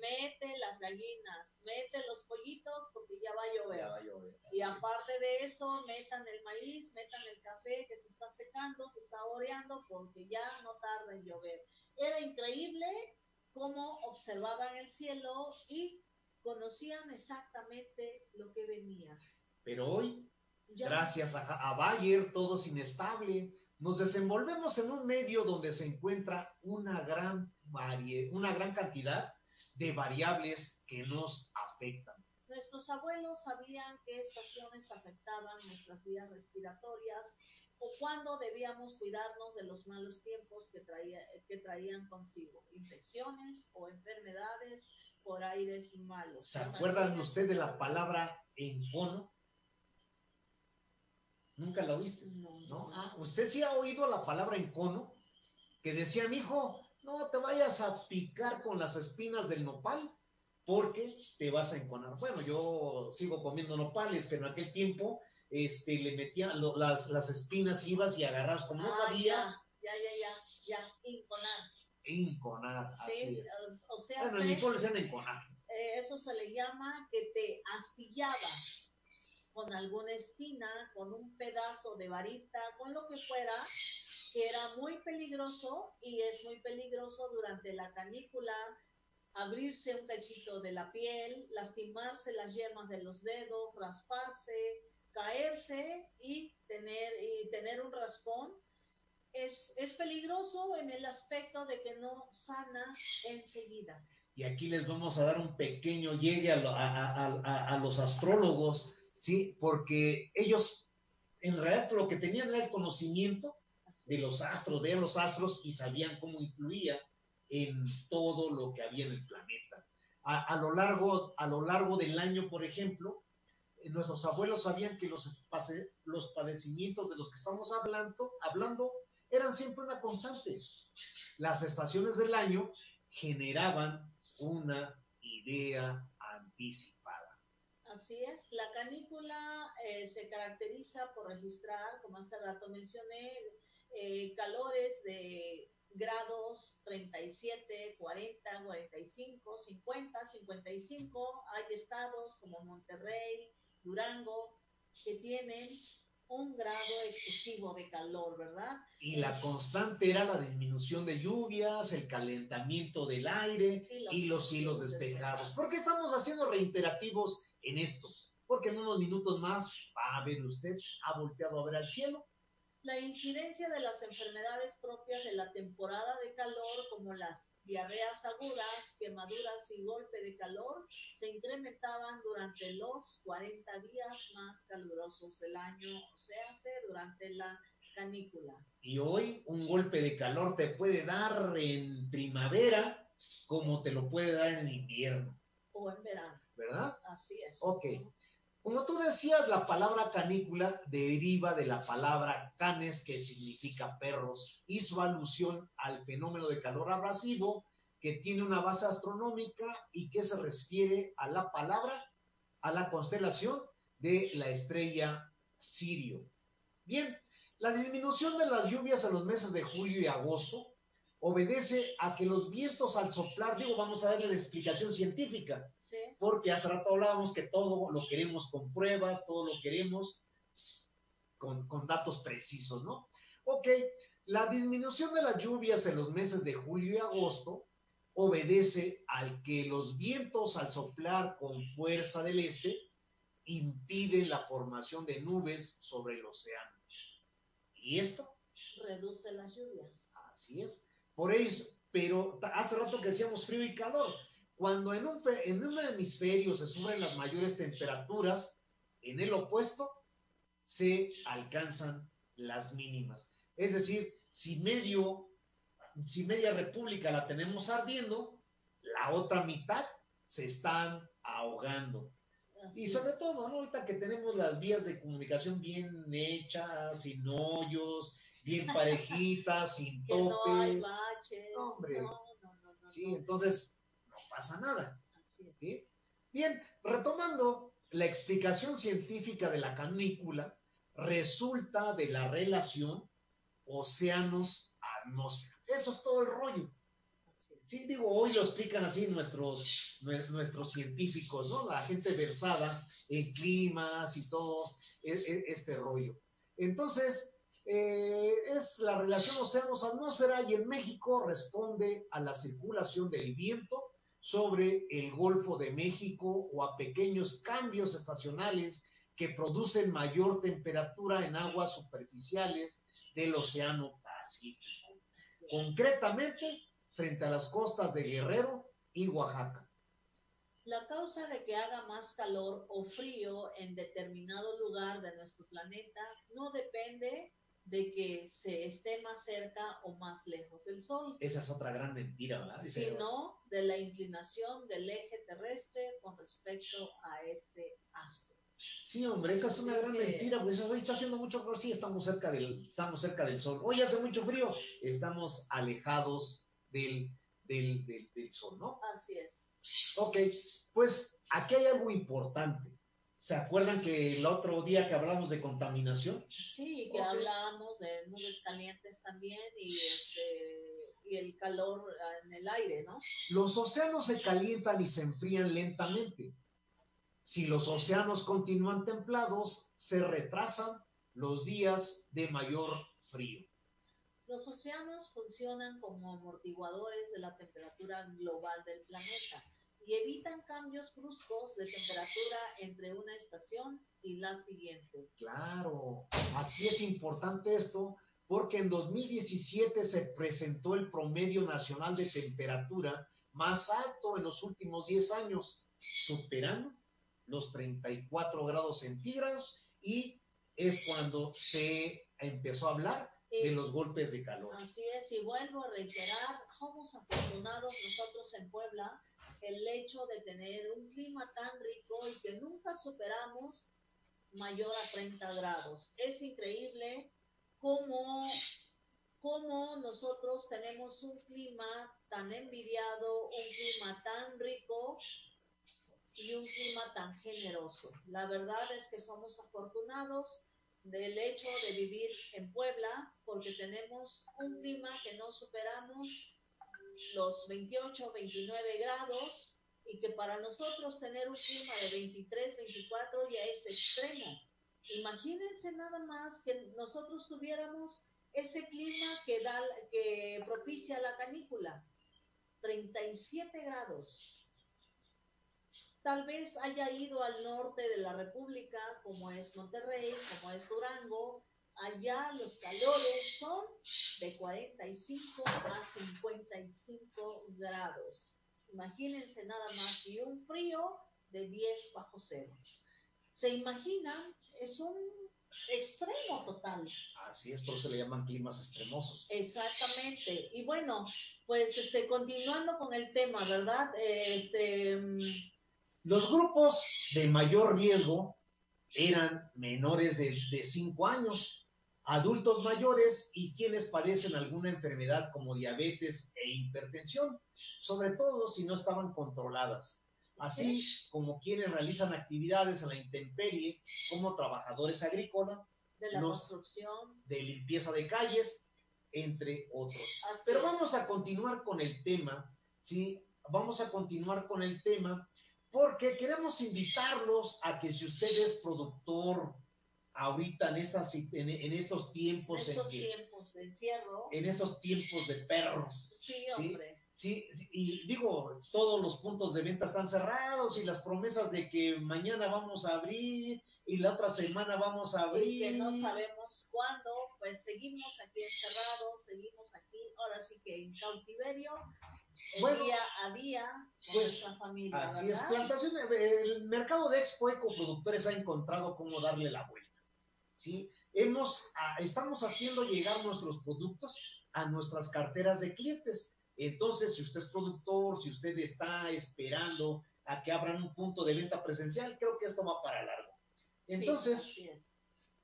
Mete las gallinas, mete los pollitos porque ya va a llover. "Ya va a llover". Y aparte de eso, metan el maíz, metan el café que se está secando, se está oreando porque ya no tarda en llover. Era increíble cómo observaban el cielo y conocían exactamente lo que venía. Pero hoy Ya- Gracias a, a Bayer, todo es inestable. Nos desenvolvemos en un medio donde se encuentra una gran, una gran cantidad de variables que nos afectan. Nuestros abuelos sabían qué estaciones afectaban nuestras vías respiratorias o cuándo debíamos cuidarnos de los malos tiempos que, traía, que traían consigo, infecciones o enfermedades por aires malos. ¿Se acuerdan usted de la palabra encono? ¿Nunca la oíste? No, ¿No? Ah, usted sí ha oído la palabra encono, que decían, hijo, no te vayas a picar con las espinas del nopal, porque te vas a enconar. Bueno, yo sigo comiendo nopales, pero en aquel tiempo este, le metían lo- las, las espinas, ibas y agarras, como no Ah, sabías, Ya, ya, ya, ya, enconar, así Sí, es. o, o sea, Bueno, en mi decían enconar. eh, eso se le llama que te astillaba con alguna espina, con un pedazo de varita, con lo que fuera, que era muy peligroso y es muy peligroso durante la canícula abrirse un cachito de la piel, lastimarse las yemas de los dedos, rasparse, caerse y tener, y tener un raspón. Es, es peligroso en el aspecto de que no sana enseguida. Y aquí les vamos a dar un pequeño llegue a, lo- a- a- a- a los astrólogos, ¿sí? Porque ellos, en realidad, lo que tenían era el conocimiento de los astros, veían los astros y sabían cómo influía en todo lo que había en el planeta. A, a lo, largo, a lo largo del año, por ejemplo, eh, nuestros abuelos sabían que los, los padecimientos de los que estamos hablando, hablando eran siempre una constante. Las estaciones del año generaban una idea anticipada. Así es, la canícula eh, se caracteriza por registrar, como hace rato mencioné, eh, calores de grados 37, 40, 45, 50, 55. Hay estados como Monterrey, Durango, que tienen un grado excesivo de calor, ¿verdad? Y la constante era la disminución de lluvias, el calentamiento del aire Y los y los cielos despejados. despejados. ¿Por qué estamos haciendo reiterativos en esto? Porque en unos minutos más va a ver usted, ha volteado a ver al cielo. La incidencia de las enfermedades propias de la temporada de calor, como las diarreas agudas, quemaduras y golpe de calor, se incrementaban durante los 40 días más calurosos del año, o sea, se durante la canícula. Y hoy un golpe de calor te puede dar en primavera como te lo puede dar en invierno, O en verano, ¿verdad? así es. Ok. Como tú decías, la palabra canícula deriva de la palabra canes, que significa perros, y su alusión al fenómeno de calor abrasivo, que tiene una base astronómica y que se refiere a la palabra, a la constelación de la estrella Sirio. Bien, la disminución de las lluvias en los meses de julio y agosto obedece a que los vientos al soplar, digo, vamos a darle la explicación científica, porque hace rato hablábamos que todo lo queremos con pruebas, todo lo queremos con, con datos precisos, ¿no? Ok, la disminución de las lluvias en los meses de julio y agosto obedece al que los vientos al soplar con fuerza del este impiden la formación de nubes sobre el océano. ¿Y esto? reduce las lluvias. Así es. Por eso, pero hace rato que decíamos frío y calor. Cuando en un, en un hemisferio se suben las mayores temperaturas, en el opuesto se alcanzan las mínimas. Es decir, si medio, si media república la tenemos ardiendo, la otra mitad se están ahogando. Así Y sobre es. todo, ¿no? ahorita que tenemos las vías de comunicación bien hechas, sin hoyos, bien parejitas, sin que no hay topes. baches. No, hombre. No, no, no, no, Sí, entonces pasa nada. Así es. ¿sí? Bien, retomando la explicación científica de la canícula, resulta de la relación océanos-atmósfera. Eso es todo el rollo. Sí, digo, hoy lo explican así nuestros, nues- nuestros científicos, ¿no? La gente versada en climas y todo e- e- este rollo. Entonces, eh, es la relación océanos-atmósfera y en México responde a la circulación del viento sobre el Golfo de México o a pequeños cambios estacionales que producen mayor temperatura en aguas superficiales del Océano Pacífico concretamente frente a las costas de Guerrero y Oaxaca. La causa de que haga más calor o frío en determinado lugar de nuestro planeta no depende de que se esté más cerca o más lejos del Sol, Esa es otra gran mentira, ¿verdad? Sino de la inclinación del eje terrestre con respecto a este astro. Sí, hombre, esa es una Es gran que- mentira, pues hoy está haciendo mucho calor, sí, estamos cerca del, estamos cerca del sol. Hoy hace mucho frío, estamos alejados del, del, del, del sol, ¿no? Así es. Ok, pues aquí hay algo importante. ¿Se acuerdan que el otro día que hablamos de contaminación? Sí, que Ok. hablábamos de nubes calientes también y, este, y el calor en el aire, ¿no? Los océanos se calientan y se enfrían lentamente. Si los océanos continúan templados, se retrasan los días de mayor frío. Los océanos funcionan como amortiguadores de la temperatura global del planeta y evitan cambios bruscos de temperatura entre una estación y la siguiente. Claro, aquí es importante esto porque en 2017 se presentó el promedio nacional de temperatura más alto en los últimos 10 años, superando los 34 grados centígrados y es cuando se empezó a hablar de Y- los golpes de calor. Así es, y vuelvo a reiterar, somos afortunados nosotros en Puebla el hecho de tener un clima tan rico y que nunca superamos mayor a 30 grados. Es increíble cómo, cómo nosotros tenemos un clima tan envidiado, un clima tan rico y un clima tan generoso. La verdad es que somos afortunados del hecho de vivir en Puebla porque tenemos un clima que no superamos los 28, 29 grados y que para nosotros tener un clima de 23, 24 ya es extremo. Imagínense nada más que nosotros tuviéramos ese clima que da que propicia la canícula, 37 grados. Tal vez haya ido al norte de la República, como es Monterrey, como es Durango. Allá los calores son de 45 a 55 grados. Imagínense nada más, y un frío de 10 bajo cero. ¿Se imaginan? Es un extremo total. Así es, por eso le llaman climas extremosos. Exactamente. Y bueno, pues este, continuando con el tema, ¿verdad? Este, mm, Los grupos de mayor riesgo eran menores de 5 años, adultos mayores y quienes padecen alguna enfermedad como diabetes e hipertensión, sobre todo si no estaban controladas, así como quienes realizan actividades en la intemperie como trabajadores agrícolas, de la Los- construcción. de limpieza de calles, entre otros. Así Pero es. vamos a continuar con el tema, ¿sí? Vamos a continuar con el tema porque queremos invitarlos a que si usted es productor ahorita en, estas, en, en estos tiempos, En estos en, que- tiempos de encierro. en estos tiempos de perros, Sí, hombre. Sí, sí, y digo, todos los puntos de venta están cerrados y las promesas de que mañana vamos a abrir y la otra semana vamos a abrir. Y que no sabemos cuándo, pues seguimos aquí encerrados, seguimos aquí, ahora sí que en cautiverio, el Bueno, día a día con pues, nuestra familia. Así es, plantación, el mercado de Expo Ecoproductores ha encontrado cómo darle la vuelta. ¿Sí? Hemos, estamos haciendo llegar nuestros productos a nuestras carteras de clientes. Entonces, si usted es productor, si usted está esperando a que abran un punto de venta presencial, creo que esto va para largo. Sí, Entonces,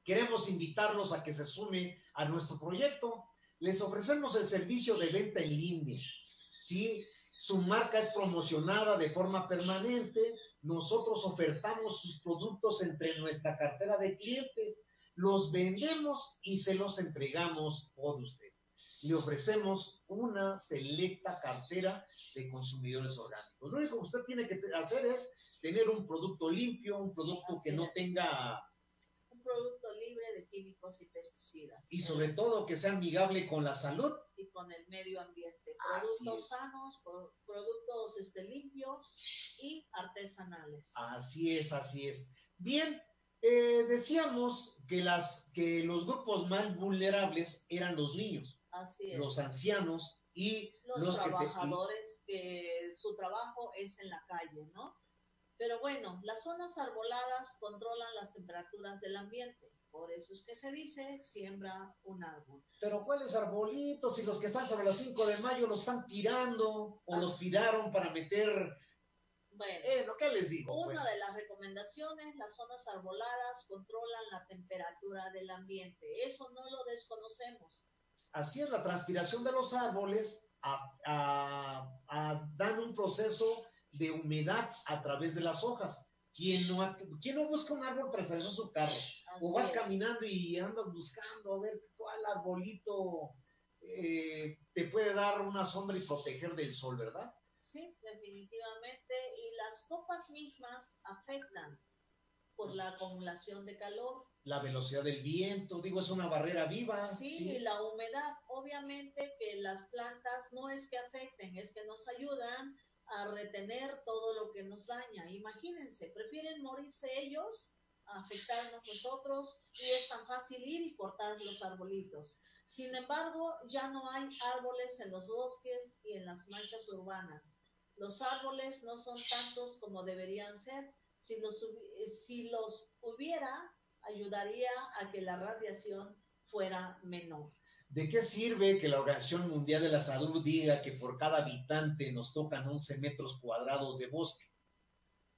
queremos invitarlos a que se sume a nuestro proyecto. Les ofrecemos el servicio de venta en línea. Si su marca es promocionada de forma permanente, nosotros ofertamos sus productos entre nuestra cartera de clientes, los vendemos y se los entregamos por usted. Le ofrecemos una selecta cartera de consumidores orgánicos. Lo único que usted tiene que hacer es tener un producto limpio, un producto que no tenga Un producto libre de químicos y pesticidas. y sobre todo que sea amigable con la salud. y con el medio ambiente. Productos sanos, pro- productos este, limpios y artesanales. Así es, así es. Bien, eh, decíamos que, las, que los grupos más vulnerables eran los niños, Así es. los ancianos y los, los, que te- trabajadores que, su trabajo es en la calle, ¿no? Pero bueno, las zonas arboladas controlan las temperaturas del ambiente. Por eso es que se dice siembra un árbol. Pero ¿cuáles arbolitos? Y los que están sobre las 5 de mayo los están tirando o Ah. los tiraron para meter... Bueno, Eh, ¿Lo que les digo? una Pues, de las recomendaciones, las zonas arboladas controlan la temperatura del ambiente. Eso no lo desconocemos. así es, la transpiración de los árboles a- a- a- dan un proceso de humedad a través de las hojas. ¿Quién no, ha- quién no busca un árbol para estacionar su carro? O vas es. caminando y andas buscando a ver cuál arbolito eh, te puede dar una sombra y proteger del sol, ¿verdad? Sí, definitivamente. Y las copas mismas afectan por la acumulación de calor. La velocidad del viento, digo, es una barrera viva. Sí, ¿sí? y la humedad. Obviamente que las plantas no es que afecten, es que nos ayudan a retener todo lo que nos daña. Imagínense, prefieren morirse ellos a afectarnos nosotros y es tan fácil ir y cortar los arbolitos. Sin embargo, ya no hay árboles en los bosques y en las manchas urbanas. Los árboles no son tantos como deberían ser. Si los, hubi- eh, si los hubiera, ayudaría a que la radiación fuera menor. ¿De qué sirve que la Organización Mundial de la Salud diga que por cada habitante nos tocan 11 metros cuadrados de bosque?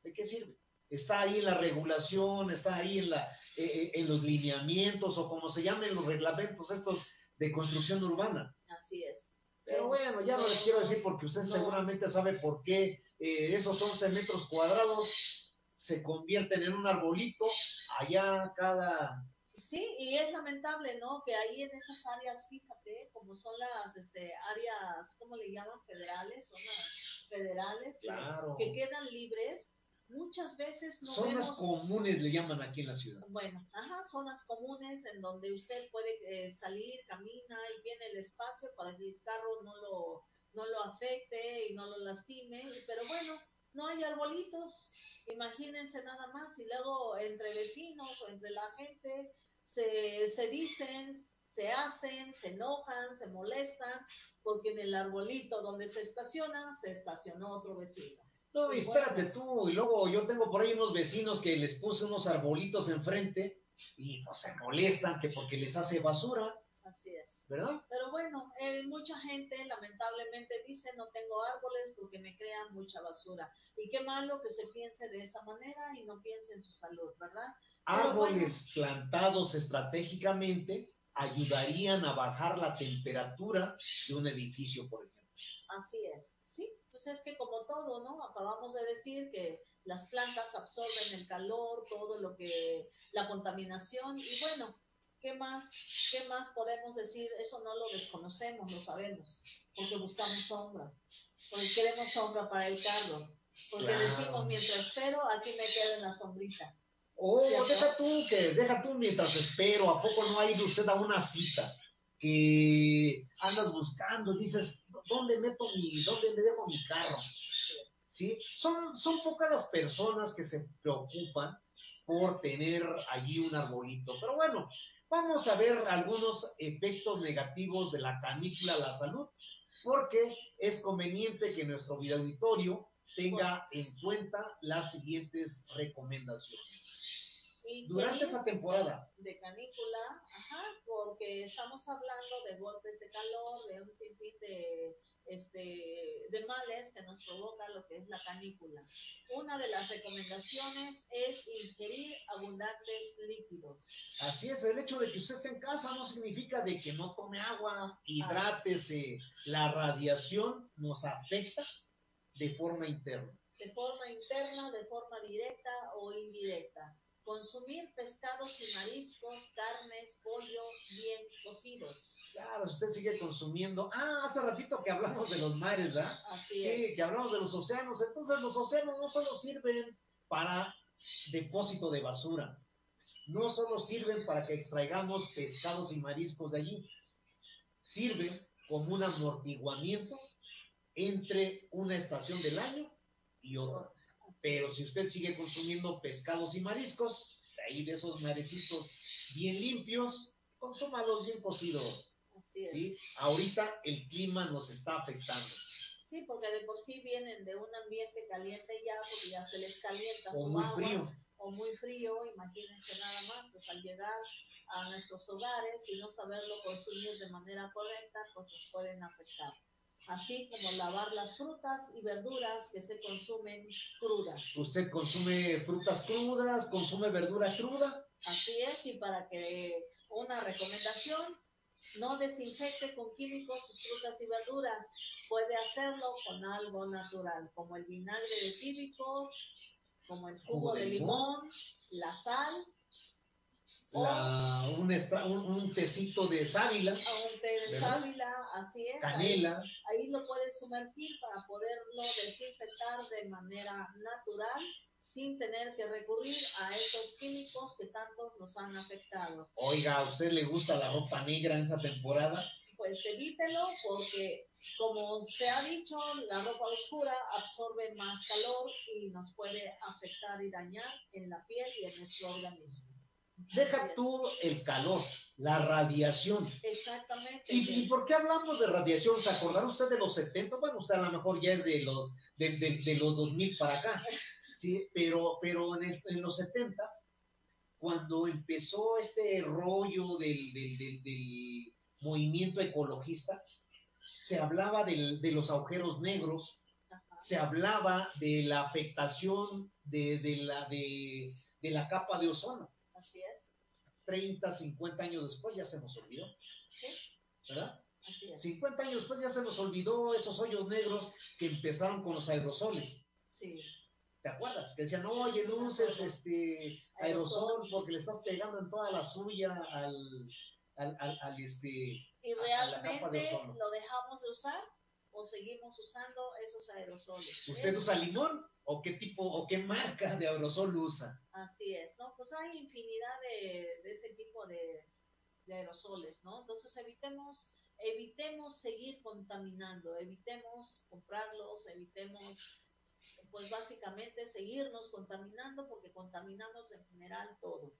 ¿De qué sirve? Está ahí en la regulación, está ahí en, la, eh, eh, en los lineamientos o como se llamen los reglamentos estos de construcción urbana. Así es. Pero bueno, ya no les quiero decir porque usted seguramente sabe por qué eh, esos 11 metros cuadrados se convierten en un arbolito allá cada... Sí, y es lamentable, ¿no? Que ahí en esas áreas, fíjate, como son las este, áreas, ¿cómo le llaman? Federales, zonas federales, que quedan libres, muchas veces no Zonas vemos... comunes le llaman aquí en la ciudad. Bueno, ajá, zonas comunes en donde usted puede eh, salir, camina y tiene el espacio para que el carro no lo, no lo afecte y no lo lastime, pero bueno, no hay arbolitos, imagínense nada más, y luego entre vecinos o entre la gente se, se dicen, se hacen, se enojan, se molestan, porque en el arbolito donde se estaciona, se estacionó otro vecino. No, y Bueno. espérate tú, y luego yo tengo por ahí unos vecinos que les puse unos arbolitos enfrente y pues se molestan que porque les hace basura, Así es. ¿verdad? Pero bueno, eh, mucha gente lamentablemente dice no tengo árboles porque me crean mucha basura. Y qué malo que se piense de esa manera y no piense en su salud, ¿verdad? Árboles plantados estratégicamente ayudarían a bajar la temperatura de un edificio, por ejemplo. Así es. Pues es que como todo, ¿no? Acabamos de decir que las plantas absorben el calor, todo lo que, la contaminación y bueno, ¿qué más, qué más podemos decir? Eso no lo desconocemos, lo sabemos, porque buscamos sombra, porque queremos sombra para el carro, porque Claro. decimos mientras espero, aquí me quedo en la sombrita. Oh, ¿Cierto? deja tú que, deja tú mientras espero, ¿a poco no ha ido usted a una cita? Que andas buscando, dices, ¿dónde meto mi, dónde me dejo mi carro? ¿Sí? Son, son pocas las personas que se preocupan por tener allí un arbolito. Pero bueno, vamos a ver algunos efectos negativos de la canícula a la salud, porque es conveniente que nuestro auditorio tenga en cuenta las siguientes recomendaciones. Y Durante esta temporada, de canícula, ajá, porque estamos hablando de golpes de calor, de un sinfín de, este, de males que nos provoca lo que es la canícula. Una de las recomendaciones es ingerir abundantes líquidos. así es, el hecho de que usted esté en casa no significa de que no tome agua, hidrátese. La radiación nos afecta de forma interna. de forma interna, de forma directa o indirecta. Consumir pescados y mariscos, carnes, pollo bien cocidos. Claro, si usted sigue consumiendo. Ah, hace ratito que hablamos de los mares, ¿verdad? Así Sí, es. que hablamos de los océanos. Entonces, los océanos no solo sirven para depósito de basura, no solo sirven para que extraigamos pescados y mariscos de allí, sirven como un amortiguamiento entre una estación del año y otra. Pero si usted sigue consumiendo pescados y mariscos, ahí de esos marecitos bien limpios, consúmalos bien cocidos. Así es. ¿sí? Ahorita el clima nos está afectando. Sí, porque de por sí vienen de un ambiente caliente ya, porque ya se les calienta O su muy agua, frío. o muy frío, imagínense nada más, pues al llegar a nuestros hogares y no saberlo consumir de manera correcta, pues nos pueden afectar. Así como lavar las frutas y verduras que se consumen crudas. Usted consume frutas crudas, consume verdura cruda. Así es, y para que una recomendación, no desinfecte con químicos sus frutas y verduras. Puede hacerlo con algo natural, como el vinagre de tíbicos, como el jugo de limón, la sal, la- un, un- tecito de sábila, o un té de ¿Verdad? sábila, así es. canela. Ahí, ahí lo puede sumergir para poderlo desinfectar de manera natural sin tener que recurrir a esos químicos que tanto nos han afectado. Oiga, ¿a usted le gusta la ropa negra en esta temporada? pues evítelo porque como se ha dicho, la ropa oscura absorbe más calor y nos puede afectar y dañar en la piel y en nuestro organismo. Deja tú el calor, la radiación. Exactamente. ¿Y, y por qué hablamos de radiación? ¿Se acordará usted de los 70? Bueno, usted a lo mejor ya es de los, de, de- de los 2000 para acá, ¿sí? Pero, pero en, el- en los 70, cuando empezó este rollo del, del- del- del- movimiento ecologista, se hablaba del- de los agujeros negros, Ajá. se hablaba de la afectación de, de la, de, de la capa de ozono. Así es, 30, 50 años después ya se nos olvidó, sí, ¿verdad? así es. 50 años después ya se nos olvidó esos hoyos negros que empezaron con los aerosoles. Sí, ¿Te acuerdas? Que decían, oye, Sí, me luces, acuerdo. este, aerosol, porque le estás pegando en toda la suya al, al, al, al, este, ¿Y a- a la capa de realmente lo dejamos de usar o seguimos usando esos aerosoles? ¿Usted usa limón? ¿O qué tipo, o qué marca de aerosol usa? Así es, ¿no? Pues hay infinidad de, de ese tipo de, de aerosoles, ¿no? Entonces evitemos, evitemos seguir contaminando, evitemos comprarlos, evitemos, pues básicamente seguirnos contaminando porque contaminamos en general todo.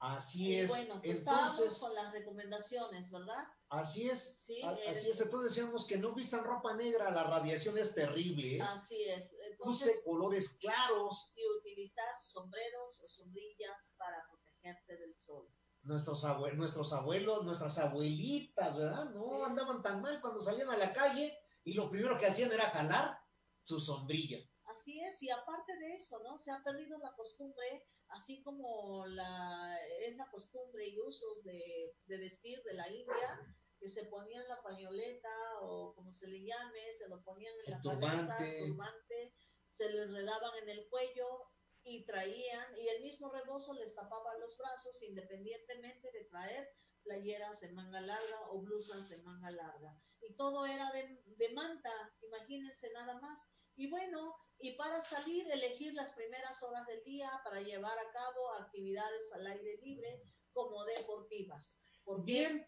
Así Y es. bueno, pues estábamos Entonces, con las recomendaciones, ¿verdad? así es. Sí, a- el- Así es. Entonces decíamos que no vistan ropa negra, la radiación es terrible. ¿eh? Así es. Use Entonces, colores claros. y utilizar sombreros o sombrillas para protegerse del sol. Nuestros, abue- nuestros abuelos, nuestras abuelitas, ¿verdad? No Sí. andaban tan mal cuando salían a la calle y lo primero que hacían era jalar su sombrilla. Así es, y aparte de eso, ¿no? Se ha perdido la costumbre, así como la, es la costumbre y usos de, de vestir de la India, que se ponían la pañoleta o como se le llame, se lo ponían en El la turbante. cabeza, el turbante, se lo enredaban en el cuello y traían, y el mismo rebozo les tapaba los brazos independientemente de traer playeras de manga larga o blusas de manga larga. Y todo era de, de manta, imagínense nada más. Y bueno, y para salir, elegir las primeras horas del día para llevar a cabo actividades al aire libre como deportivas. ¿Por qué? Bien,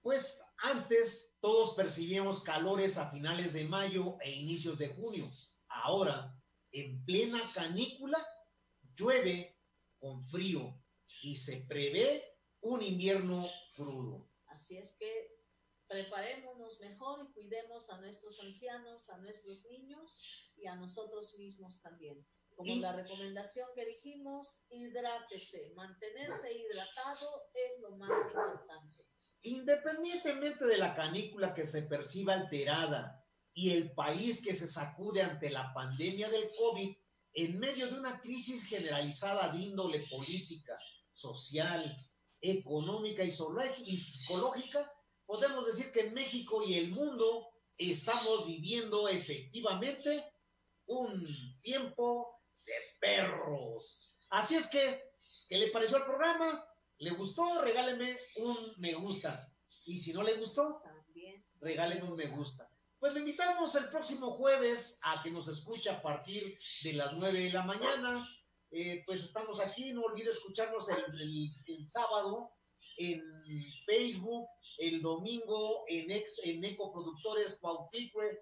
pues antes todos percibíamos calores a finales de mayo e inicios de junio. Ahora, en plena canícula, llueve con frío y se prevé un invierno crudo. Así es que preparémonos mejor y cuidemos a nuestros ancianos, a nuestros niños y a nosotros mismos también. Como Y- la recomendación que dijimos, hidrátese. Mantenerse hidratado es lo más importante. Independientemente de la canícula que se perciba alterada y el país que se sacude ante la pandemia del COVID, en medio de una crisis generalizada de índole política, social, económica y psicológica, podemos decir que en México y el mundo estamos viviendo efectivamente un tiempo de perros. Así es que, ¿qué le pareció el programa? ¿Le gustó? Regáleme un me gusta. Y si no le gustó, También. regáleme un me gusta. Pues le invitamos el próximo jueves a que nos escuche a partir de las 9 de la mañana. Eh, pues estamos aquí, no olvide escucharnos el, el- el sábado en Facebook, el domingo en, ex, en Ecoproductores Cuauhtémoc.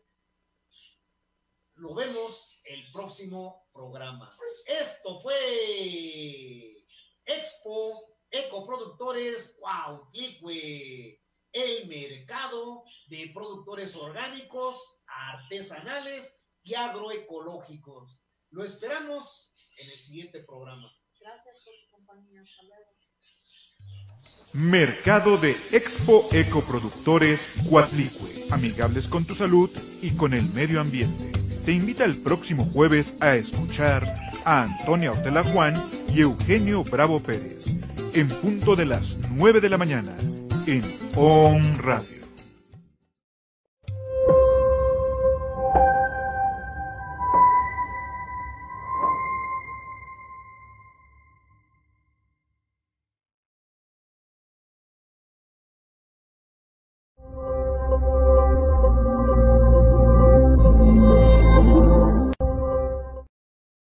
Lo vemos el próximo programa. Esto fue Expo Ecoproductores Cuauhtémoc, el mercado de productores orgánicos, artesanales y agroecológicos. Lo esperamos en el siguiente programa. Gracias por su compañía. Hasta luego. Mercado de Expo Ecoproductores Cuatlicue, amigables con tu salud y con el medio ambiente. Te invita el próximo jueves a escuchar a Antonia Ortela Juan y Eugenio Bravo Pérez, en punto de las 9 de la mañana, en ON Radio.